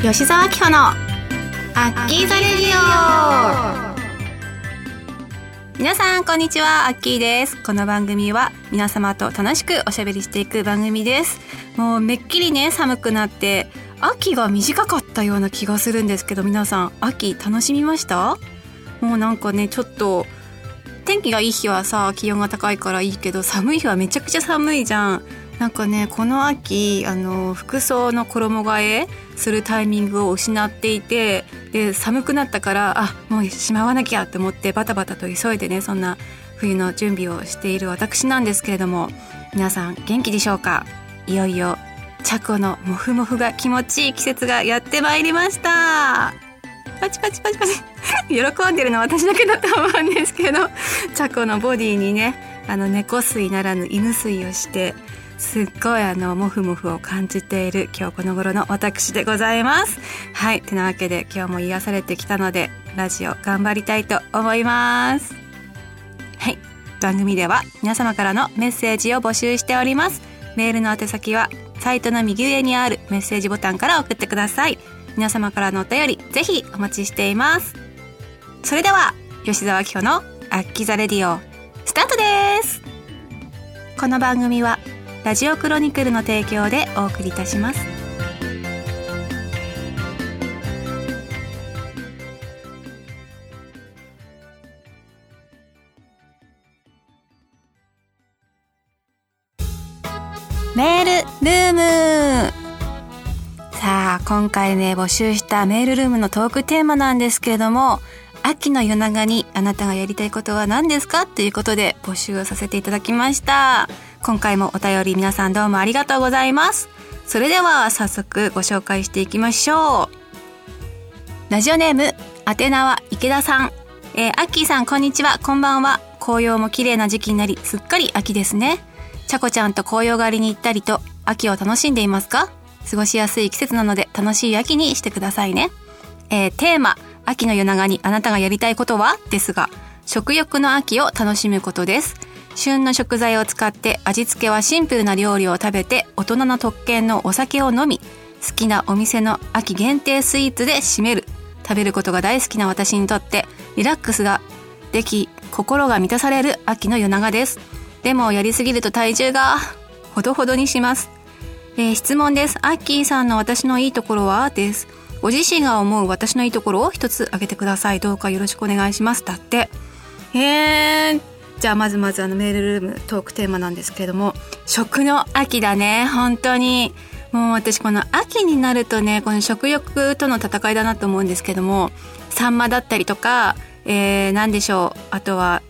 吉沢明穂のアッキーザレディオ。皆さんこんにちは。アッキーです。この番組は皆様と楽しくおしゃべりしていく番組です。もうめっきりね寒くなって秋が短かったような気がするんですけど皆さん秋楽しみました？もうなんかねちょっと天気がいい日はさ気温が高いからいいけど寒い日はめちゃくちゃ寒いじゃん。なんかねこの秋あの服装の衣替えするタイミングを失っていてで寒くなったからあもうしまわなきゃって思ってバタバタと急いでねそんな冬の準備をしている私なんですけれども皆さん元気でしょうか？いよいよチャコのモフモフが気持ちいい季節がやってまいりました。パチパチパチパチ。喜んでるのは私だけだと思うんですけどチャコのボディにねあの猫吸ならぬ犬吸をしてすっごいあのモフモフを感じている今日この頃の私でございます。はいてなわけで今日も癒されてきたのでラジオ頑張りたいと思います。はい番組では皆様からのメッセージを募集しております。メールの宛先はサイトの右上にあるメッセージボタンから送ってください。皆様からのお便りぜひお待ちしています。それでは吉沢紀穂のアッキザレディオスタートです。この番組はラジオクロニクルの提供でお送りいたします。メールルーム。さあ今回ね募集したメールルームのトークテーマなんですけれども秋の夜長にあなたがやりたいことは何ですか？ということで募集をさせていただきました。今回もお便り皆さんどうもありがとうございます。それでは早速ご紹介していきましょう。ラジオネーム宛名は池田さん。えー、アッキーさんこんにちは。こんばんは。紅葉も綺麗な時期になりすっかり秋ですね。ちゃこちゃんと紅葉狩りに行ったりと秋を楽しんでいますか？過ごしやすい季節なので楽しい秋にしてくださいね。えー、テーマ、秋の夜長にあなたがやりたいことは？ですが、食欲の秋を楽しむことです。旬の食材を使って味付けはシンプルな料理を食べて大人の特権のお酒を飲み、好きなお店の秋限定スイーツで締める。食べることが大好きな私にとってリラックスができ、心が満たされる秋の夜長です。でもやりすぎると体重がほどほどにします。えー、質問です。アッキーさんの私のいいところは？です。ご自身が思う私のいいところを一つ挙げてください。どうかよろしくお願いします。だって。へー。じゃあまずまずあのメールルームトークテーマなんですけれども、食の秋だね。本当に。もう私この秋になるとね、この食欲との戦いだなと思うんですけども、サンマだったりとか、えー、何でしょう。あとは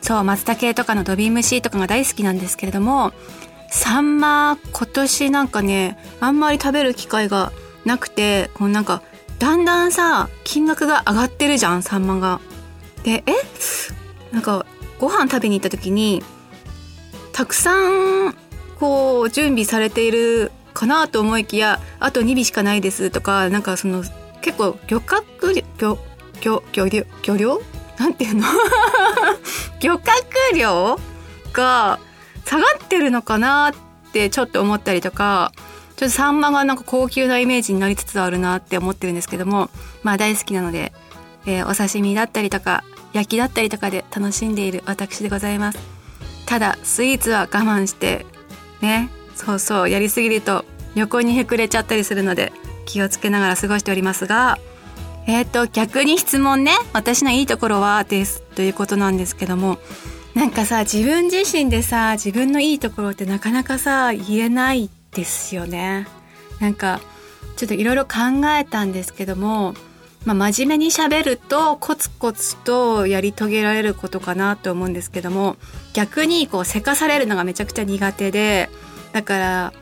そう松茸とかの土瓶蒸しとかが大好きなんですけれどもサンマ今年なんかねあんまり食べる機会がなくてこうなんかだんだんさ金額が上がってるじゃんサンマが。でえ？なんかご飯食べに行った時にたくさんこう準備されているかなと思いきやあと2尾しかないですとかなんかその結構漁獲漁漁漁漁漁漁なんていうの？漁獲量が下がってるのかなってちょっと思ったりとかちょっとサンマがなんか高級なイメージになりつつあるなって思ってるんですけどもまあ大好きなので、えー、お刺身だったりとか焼きだったりとかで楽しんでいる私でございますただスイーツは我慢してねそうそうやりすぎると横にへくれちゃったりするので気をつけながら過ごしておりますがえっ、ー、と、逆に質問ね。私のいいところはです。ということなんですけども。なんかさ、自分自身でさ、自分のいいところってなかなかさ、言えないですよね。なんか、ちょっといろいろ考えたんですけども、まあ、真面目に喋るとコツコツとやり遂げられることかなと思うんですけども逆にこうせかされるのがめちゃくちゃ苦手でだから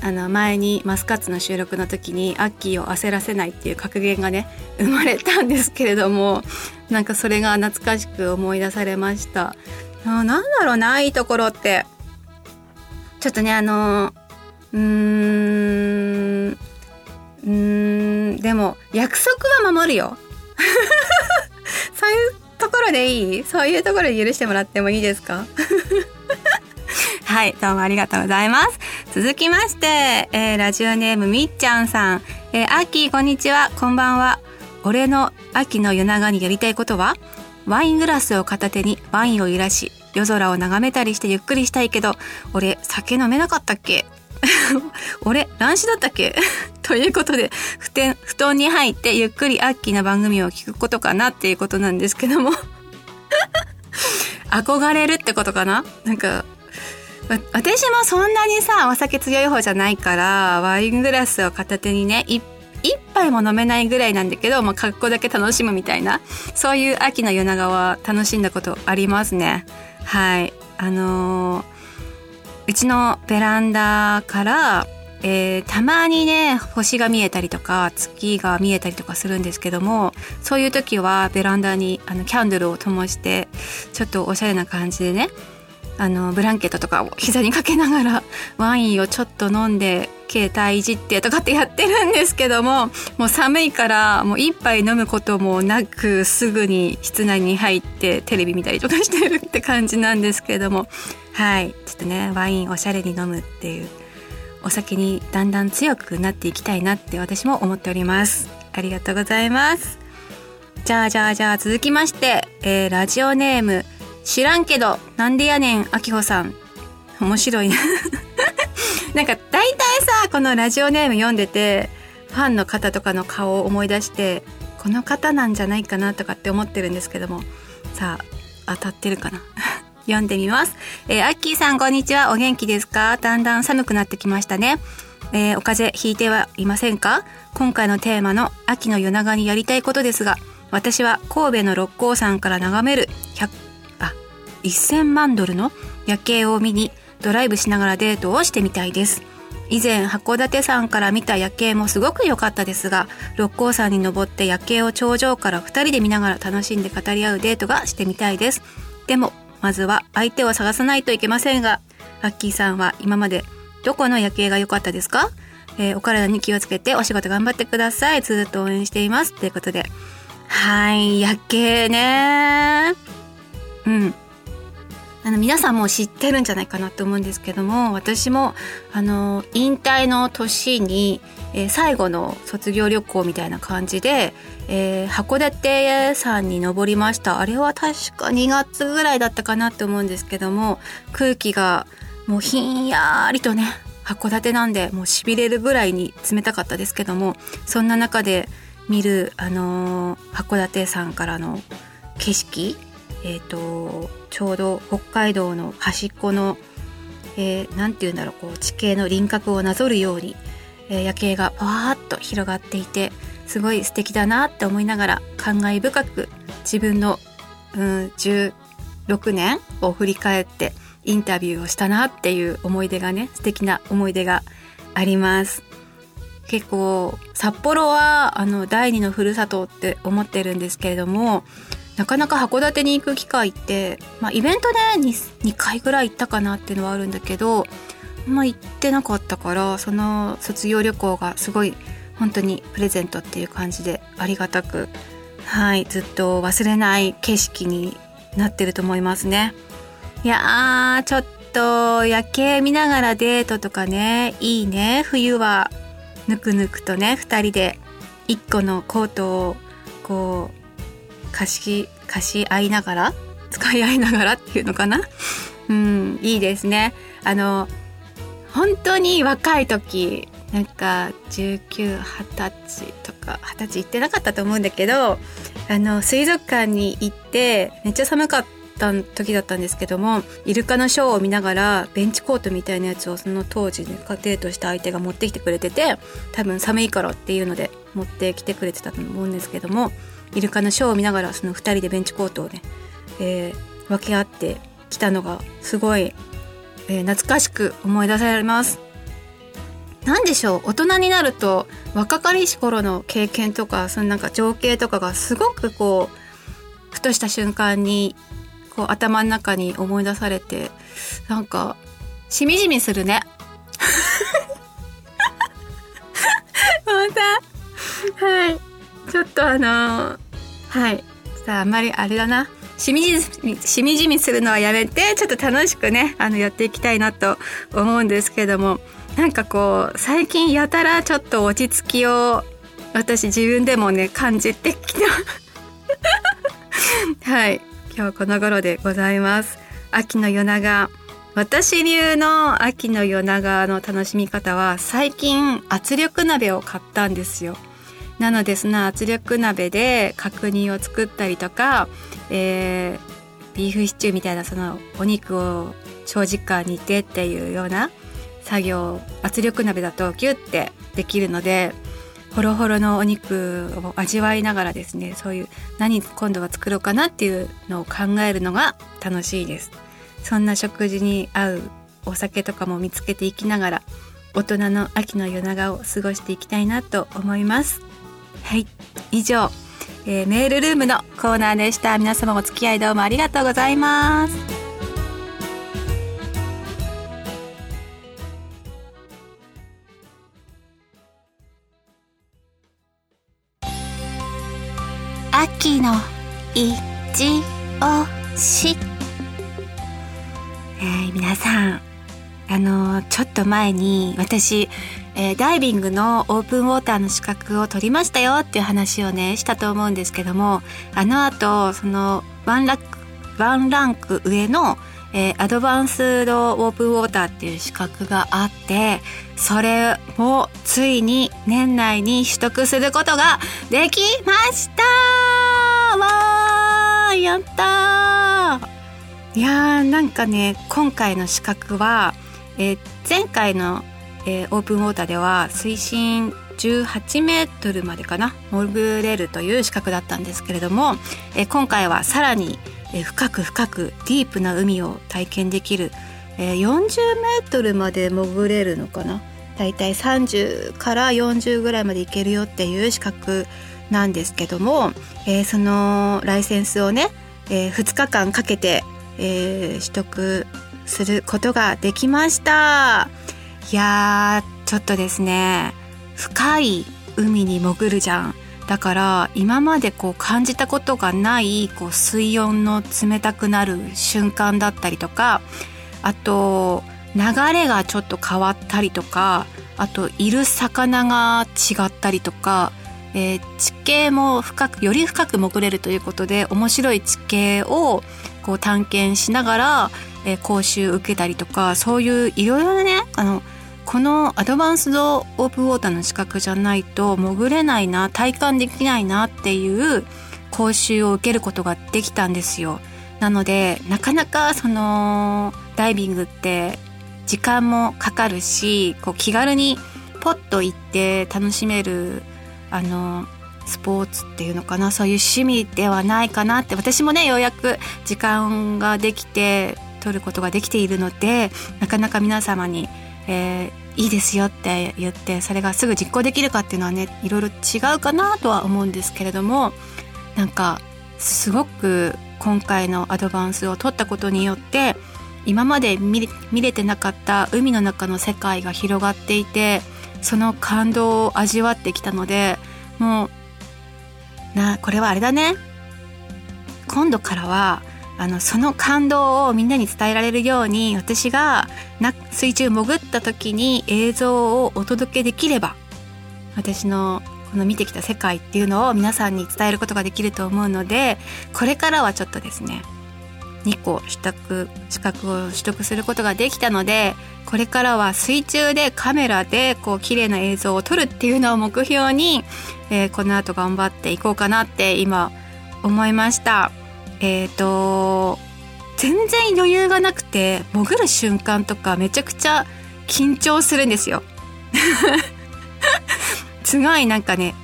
あの前にマスカッツの収録の時にアッキーを焦らせないっていう格言がね生まれたんですけれどもなんかそれが懐かしく思い出されました。あなんだろうないいところって。ちょっとねあのうーんうんでも約束は守るよ そういうところでいい？そういうところで許してもらってもいいですか？はい、どうもありがとうございます。続きまして、えー、ラジオネームみっちゃんさん。えー、アッキーこんにちは、こんばんは。俺の秋の夜長にやりたいことは？ワイングラスを片手にワインを揺らし、夜空を眺めたりしてゆっくりしたいけど、俺酒飲めなかったっけ？俺乱視だったっけ？ということで布団に入ってゆっくりアッキーの番組を聞くことかなっていうことなんですけども。憧れるってことかな？なんか私もそんなにさお酒強い方じゃないからワイングラスを片手にね一杯も飲めないぐらいなんだけど、まあ、格好だけ楽しむみたいなそういう秋の夜長は楽しんだことありますね。はい。あのー、うちのベランダからえー、たまにね星が見えたりとか月が見えたりとかするんですけどもそういう時はベランダにあのキャンドルを灯してちょっとおしゃれな感じでねあのブランケットとかを膝にかけながらワインをちょっと飲んで携帯いじってとかってやってるんですけどももう寒いからもう一杯飲むこともなくすぐに室内に入ってテレビ見たりとかしてるって感じなんですけどもはい。ちょっとねワインおしゃれに飲むっていうお酒にだんだん強くなっていきたいなって私も思っております。ありがとうございます。じゃあじゃあじゃあ続きまして、えー、ラジオネーム知らんけどなんでやねんあきほさん。面白いな。なんか大体さこのラジオネーム読んでてファンの方とかの顔を思い出してこの方なんじゃないかなとかって思ってるんですけども。さあ当たってるかな。読んでみます。えー、アッキーさんこんにちは。お元気ですか？だんだん寒くなってきましたね。えー、お風邪ひいてはいませんか？今回のテーマの秋の夜長にやりたいことですが、私は神戸の六甲山から眺める100あ1000万ドルの夜景を見にドライブしながらデートをしてみたいです。以前函館山から見た夜景もすごく良かったですが六甲山に登って夜景を頂上から2人で見ながら楽しんで語り合うデートがしてみたいですでもまずは相手を探さないといけませんが、アッキーさんは今までどこの夜景が良かったですか？えー、お体に気をつけてお仕事頑張ってください。ずっと応援しています。ということで。はい、夜景ねうん。あの皆さんも知ってるんじゃないかなと思うんですけども私もあの引退の年に、えー、最後の卒業旅行みたいな感じで、えー、函館山に登りました。あれは確か2月ぐらいだったかなって思うんですけども空気がもうひんやりとね函館なんでもうしびれるぐらいに冷たかったですけどもそんな中で見る、あのー、函館山からの景色えっ、ー、とちょうど北海道の端っこの何、えー、て言うんだろうこう地形の輪郭をなぞるように、え、夜景がパワーッと広がっていてすごい素敵だなって思いながら感慨深く自分の、うん、16年を振り返ってインタビューをしたなっていう思い出がね素敵な思い出があります。結構札幌はあの第二のふるさとって思ってるんですけれどもなかなか函館に行く機会って、まあ、イベントで 2, 2回ぐらい行ったかなっていうのはあるんだけど、ま、行ってなかったからその卒業旅行がすごい本当にプレゼントっていう感じでありがたくはいずっと忘れない景色になってると思いますね。いやーちょっと夜景見ながらデートとかねいいね。冬はぬくぬくとね2人で1個のコートをこう貸し貸し合いながら使い合いながらっていうのかな。うんいいですね。あの本当に若い時なんか1920歳とか20歳行ってなかったと思うんだけどあの水族館に行ってめっちゃ寒かった時だったんですけどもイルカのショーを見ながらベンチコートみたいなやつをその当時ねデートした相手が持ってきてくれてて多分寒いからっていうので持ってきてくれてたと思うんですけどもイルカのショーを見ながらその2人でベンチコートをね、えー、分け合ってきたのがすごい、えー、懐かしく思い出されます。何でしょう？大人になると若かりし頃の経験とかそのなんか情景とかがすごくこうふとした瞬間にこう頭の中に思い出されてなんかしみじみするね。また。はい。ちょっとあのー、はい。さああんまりあれだな。しみじみしみじみするのはやめてちょっと楽しくねあのやっていきたいなと思うんですけどもなんかこう最近やたらちょっと落ち着きを私自分でもね感じてきた。はい。今日この頃でございます。秋の夜長。私流の秋の夜長の楽しみ方は最近圧力鍋を買ったんですよ。なのでその圧力鍋で角煮を作ったりとか、えー、ビーフシチューみたいなそのお肉を長時間煮てっていうような作業圧力鍋だとギュッてできるのでホロホロのお肉を味わいながらですねそういう何今度は作ろうかなっていうのを考えるのが楽しいです。そんな食事に合うお酒とかも見つけていきながら大人の秋の夜長を過ごしていきたいなと思います。はい。以上、えー、メールルームのコーナーでした。皆様お付き合いどうもありがとうございます。秋の一押し、えー、皆さんあのちょっと前に私えー、ダイビングのオープンウォーターの資格を取りましたよっていう話をねしたと思うんですけどもあの後そのワンランクワンランク上の、えー、アドバンスドオープンウォーターっていう資格があってそれもついに年内に取得することができました。わーやったー。いやーなんかね今回の資格は、えー、前回のえー、オープンウォーターでは水深18メートルまでかな潜れるという資格だったんですけれども、えー、今回はさらに、深く深くディープな海を体験できる、えー、40メートルまで潜れるのかなだいたい30から40ぐらいまでいけるよっていう資格なんですけども、えー、そのライセンスをね、えー、2日間かけて、えー、取得することができました。いやーちょっとですね深い海に潜るじゃん。だから今までこう感じたことがないこう水温の冷たくなる瞬間だったりとかあと流れがちょっと変わったりとかあといる魚が違ったりとか、えー、地形も深くより深く潜れるということで面白い地形をこう探検しながら、えー、講習受けたりとかそういういろいろなねあのこのアドバンスドオープンウォーターの資格じゃないと潜れないな体感できないなっていう講習を受けることができたんですよ。なのでなかなかそのダイビングって時間もかかるしこう気軽にポッと行って楽しめるあのスポーツっていうのかなそういう趣味ではないかなって私もねようやく時間ができて取ることができているのでなかなか皆様に、えー、いいですよって言ってそれがすぐ実行できるかっていうのはねいろいろ違うかなとは思うんですけれどもなんかすごく今回のアドバンスを取ったことによって今まで見れてなかった海の中の世界が広がっていてその感動を味わってきたのでもうなこれはあれだね。今度からはあのその感動をみんなに伝えられるように私がな水中潜った時に映像をお届けできれば私のこの見てきた世界っていうのを皆さんに伝えることができると思うのでこれからはちょっとですね2個取得資格を取得することができたのでこれからは水中でカメラでこう綺麗な映像を撮るっていうのを目標に、えー、この後頑張っていこうかなって今思いました。えっ、ー、と全然余裕がなくて潜る瞬間とかめちゃくちゃ緊張するんですよ。すごいなんかね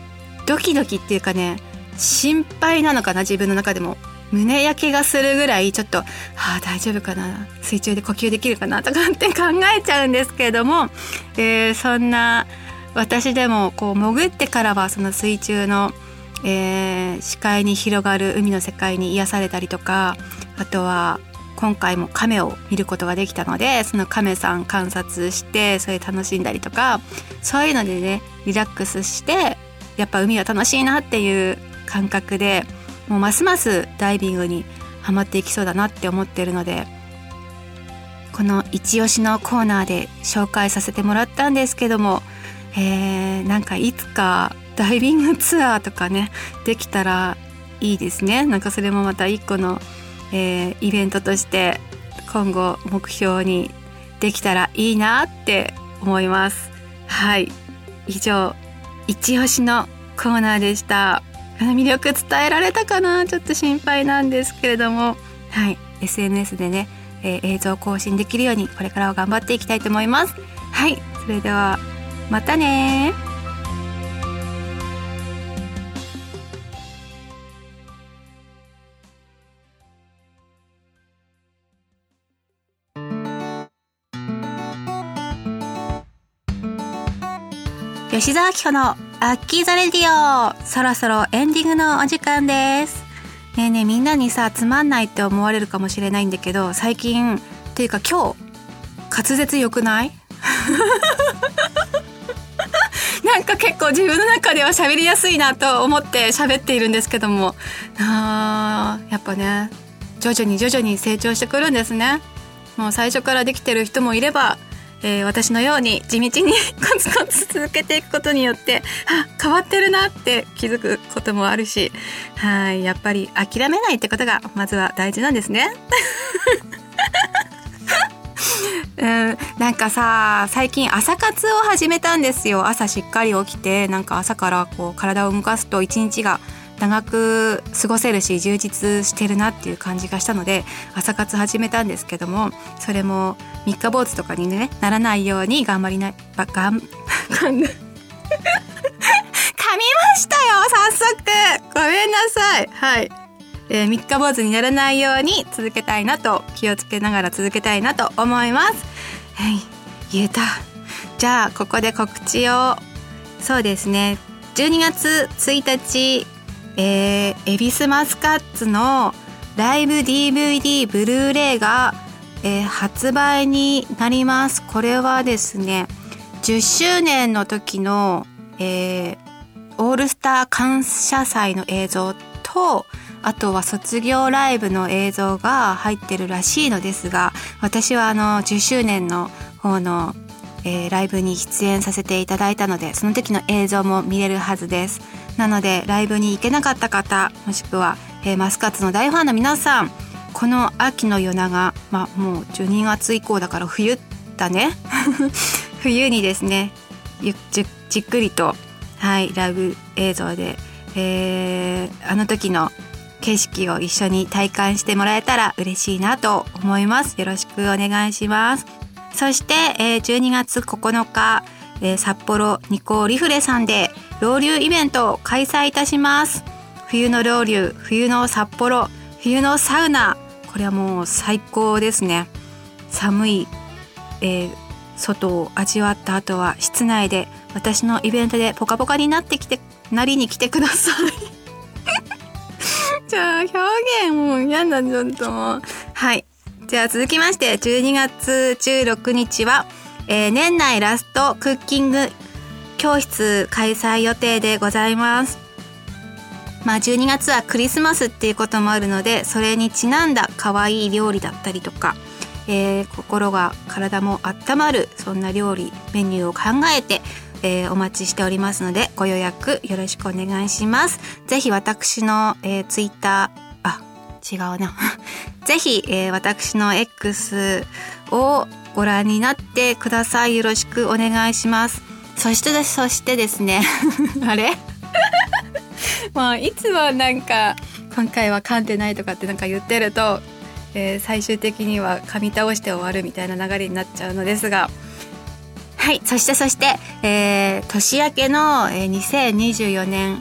ドキドキっていうかね心配なのかな自分の中でも。胸焼けがするぐらいちょっと「ああ大丈夫かな水中で呼吸できるかな」とかって考えちゃうんですけれども、えー、そんな私でもこう潜ってからはその水中のえー、視界に広がる海の世界に癒されたりとかあとは今回も亀を見ることができたのでその亀さん観察してそれ楽しんだりとかそういうのでねリラックスしてやっぱ海は楽しいなっていう感覚でもうますますダイビングにはまっていきそうだなって思ってるのでこの一押しのコーナーで紹介させてもらったんですけども、えー、なんかいつかダイビングツアーとかねできたらいいですね。なんかそれもまた一個の、えー、イベントとして今後目標にできたらいいなって思います。はい。以上一押しのコーナーでした。魅力伝えられたかな？ちょっと心配なんですけれども。はい。SNS でね、えー、映像更新できるようにこれからは頑張っていきたいと思います。はい。それではまたね吉沢明子のアッキーザレディオ。そろそろエンディングのお時間です。ねえねえみんなにさつまんないって思われるかもしれないんだけど最近っていうか今日滑舌良くない？なんか結構自分の中では喋りやすいなと思って喋っているんですけども。あやっぱね徐々に徐々に成長してくるんですね。もう最初からできてる人もいればえー、私のように地道にコツコツ続けていくことによってあ変わってるなって気づくこともあるしはいやっぱり諦めないってことがまずは大事なんですね。うん、なんかさ最近朝活を始めたんですよ朝しっかり起きてなんか朝からこう体を動かすと一日が長く過ごせるし充実してるなっていう感じがしたので朝活始めたんですけどもそれも三日坊主とかにねならないように頑張りないばがん 噛みましたよ早速。ごめんなさい。はい、えー、三日坊主にならないように続けたいなと気をつけながら続けたいなと思います。はい。言えた。じゃあここで告知を。そうですね。12月1日えー、エビスマスカッツのライブ DVD ブルーレイが、えー、発売になります。これはですね、10周年の時の、えー、オールスター感謝祭の映像と、あとは卒業ライブの映像が入ってるらしいのですが、私はあの10周年の方の、えー、ライブに出演させていただいたので、その時の映像も見れるはずです。なのでライブに行けなかった方もしくは、えー、マスカッツの大ファンの皆さんこの秋の夜長、まあ、もう12月以降だから冬だね 冬にですねじじっくりと、はい、ライブ映像で、えー、あの時の景色を一緒に体感してもらえたら嬉しいなと思います。よろしくお願いします。そして、えー、12月9日、えー、札幌ニコリフレさんでロウリュイベントを開催いたします。冬のロウリュ冬の札幌冬のサウナ。これはもう最高ですね。寒い、えー、外を味わった後は室内で私のイベントでポカポカになってきてなりに来てください。じゃあ表現もう嫌だちょっともう。はい。じゃあ続きまして12月16日は、えー、年内ラストクッキング教室開催予定でございます。まあ12月はクリスマスっていうこともあるのでそれにちなんだ可愛い料理だったりとか、えー、心が体も温まるそんな料理メニューを考えて、えー、お待ちしておりますのでご予約よろしくお願いします。ぜひ私の、えー、ツイッター違うな。ぜひ、えー、私の X をご覧になってください。よろしくお願いします。そしてそしてですね。あれ？まあいつもなんか今回は噛んでないとかってなんか言ってると、えー、最終的には噛み倒して終わるみたいな流れになっちゃうのですが。はいそしてそして、えー、年明けの、え、2024年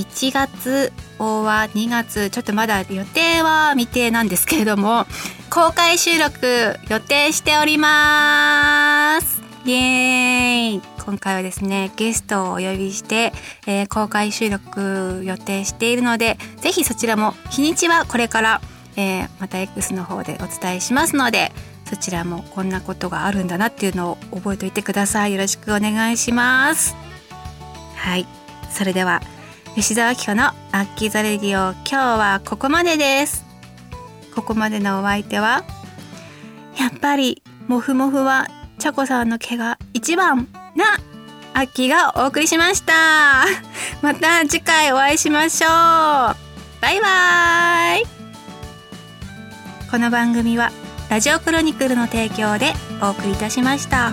1月は2月ちょっとまだ予定は未定なんですけれども公開収録予定しております。イエーイ。今回はですねゲストをお呼びして、えー、公開収録予定しているのでぜひそちらも日にちはこれから、えー、また X の方でお伝えしますのでそちらもこんなことがあるんだなっていうのを覚えておいてください。よろしくお願いします。はい。それでは吉沢明子のアッキーザレディオ今日はここまでですここまでのお相手はやっぱりもふもふはちゃこさんの毛が一番なアッキーがお送りしました。また次回お会いしましょう。バイバーイこの番組はラジオクロニクルの提供でお送りいたしました。